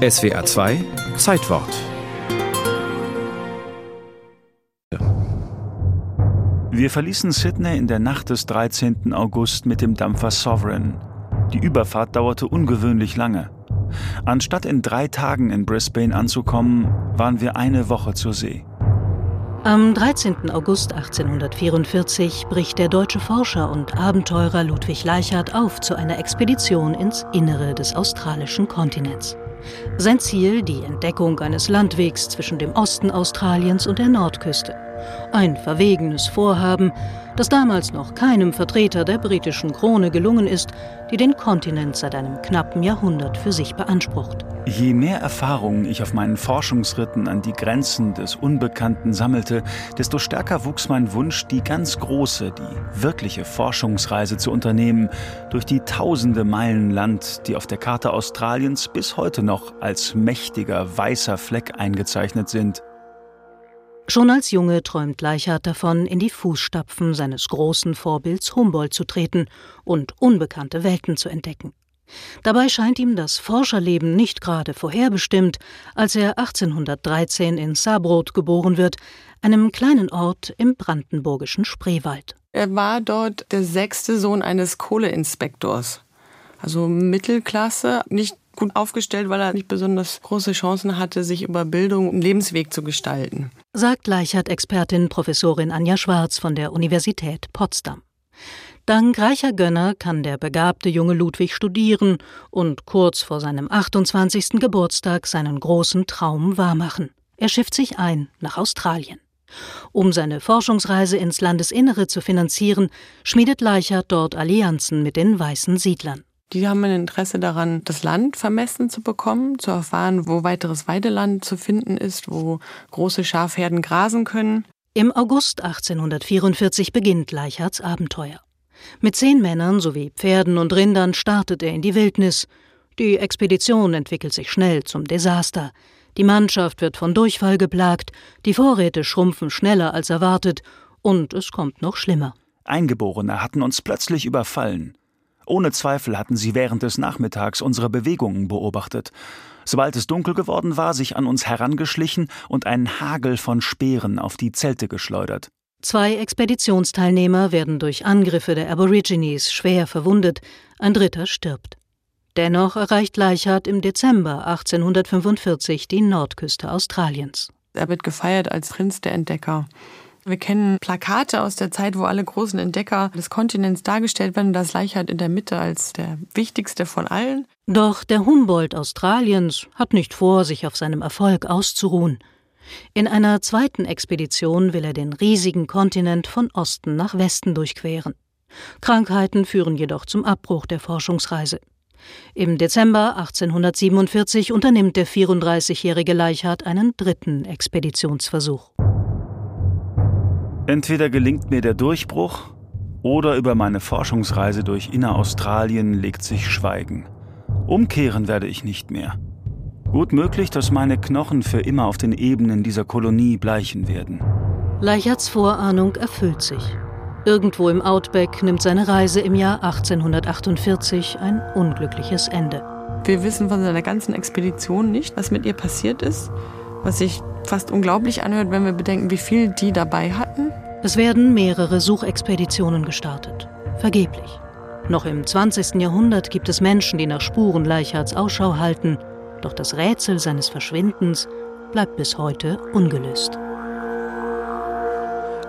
SWA 2 Zeitwort Wir verließen Sydney in der Nacht des 13. August mit dem Dampfer Sovereign. Die Überfahrt dauerte ungewöhnlich lange. Anstatt in drei Tagen in Brisbane anzukommen, waren wir eine Woche zur See. Am 13. August 1844 bricht der deutsche Forscher und Abenteurer Ludwig Leichhardt auf zu einer Expedition ins Innere des australischen Kontinents. Sein Ziel die Entdeckung eines Landwegs zwischen dem Osten Australiens und der Nordküste. Ein verwegenes Vorhaben, das damals noch keinem Vertreter der britischen Krone gelungen ist, die den Kontinent seit einem knappen Jahrhundert für sich beansprucht. Je mehr Erfahrungen ich auf meinen Forschungsritten an die Grenzen des Unbekannten sammelte, desto stärker wuchs mein Wunsch, die ganz große, die wirkliche Forschungsreise zu unternehmen, durch die tausende Meilen Land, die auf der Karte Australiens bis heute noch als mächtiger weißer Fleck eingezeichnet sind. Schon als Junge träumt Leichhardt davon, in die Fußstapfen seines großen Vorbilds Humboldt zu treten und unbekannte Welten zu entdecken. Dabei scheint ihm das Forscherleben nicht gerade vorherbestimmt, als er 1813 in Saarbrot geboren wird, einem kleinen Ort im brandenburgischen Spreewald. Er war dort der sechste Sohn eines Kohleinspektors. Also Mittelklasse, nicht gut aufgestellt, weil er nicht besonders große Chancen hatte, sich über Bildung einen Lebensweg zu gestalten. Sagt Leichhardt-Expertin Professorin Anja Schwarz von der Universität Potsdam. Dank reicher Gönner kann der begabte junge Ludwig studieren und kurz vor seinem 28. Geburtstag seinen großen Traum wahrmachen. Er schifft sich ein nach Australien. Um seine Forschungsreise ins Landesinnere zu finanzieren, schmiedet Leichhardt dort Allianzen mit den weißen Siedlern. Die haben ein Interesse daran, das Land vermessen zu bekommen, zu erfahren, wo weiteres Weideland zu finden ist, wo große Schafherden grasen können. Im August 1844 beginnt Leichhards Abenteuer. Mit zehn Männern sowie Pferden und Rindern startet er in die Wildnis. Die Expedition entwickelt sich schnell zum Desaster. Die Mannschaft wird von Durchfall geplagt, die Vorräte schrumpfen schneller als erwartet und es kommt noch schlimmer. Eingeborene hatten uns plötzlich überfallen. Ohne Zweifel hatten sie während des Nachmittags unsere Bewegungen beobachtet. Sobald es dunkel geworden war, sich an uns herangeschlichen und einen Hagel von Speeren auf die Zelte geschleudert. Zwei Expeditionsteilnehmer werden durch Angriffe der Aborigines schwer verwundet, ein dritter stirbt. Dennoch erreicht Leichhardt im Dezember 1845 die Nordküste Australiens. Er wird gefeiert als Prinz der Entdecker. Wir kennen Plakate aus der Zeit, wo alle großen Entdecker des Kontinents dargestellt werden, das Leichhardt in der Mitte als der wichtigste von allen. Doch der Humboldt Australiens hat nicht vor, sich auf seinem Erfolg auszuruhen. In einer zweiten Expedition will er den riesigen Kontinent von Osten nach Westen durchqueren. Krankheiten führen jedoch zum Abbruch der Forschungsreise. Im Dezember 1847 unternimmt der 34-jährige Leichhardt einen dritten Expeditionsversuch. Entweder gelingt mir der Durchbruch oder über meine Forschungsreise durch Inneraustralien legt sich Schweigen. Umkehren werde ich nicht mehr. Gut möglich, dass meine Knochen für immer auf den Ebenen dieser Kolonie bleichen werden. Leicherts Vorahnung erfüllt sich. Irgendwo im Outback nimmt seine Reise im Jahr 1848 ein unglückliches Ende. Wir wissen von seiner ganzen Expedition nicht, was mit ihr passiert ist, was sich fast unglaublich anhört, wenn wir bedenken, wie viel die dabei hatten. Es werden mehrere Suchexpeditionen gestartet. Vergeblich. Noch im 20. Jahrhundert gibt es Menschen, die nach Spuren Leichhards Ausschau halten, doch das Rätsel seines Verschwindens bleibt bis heute ungelöst.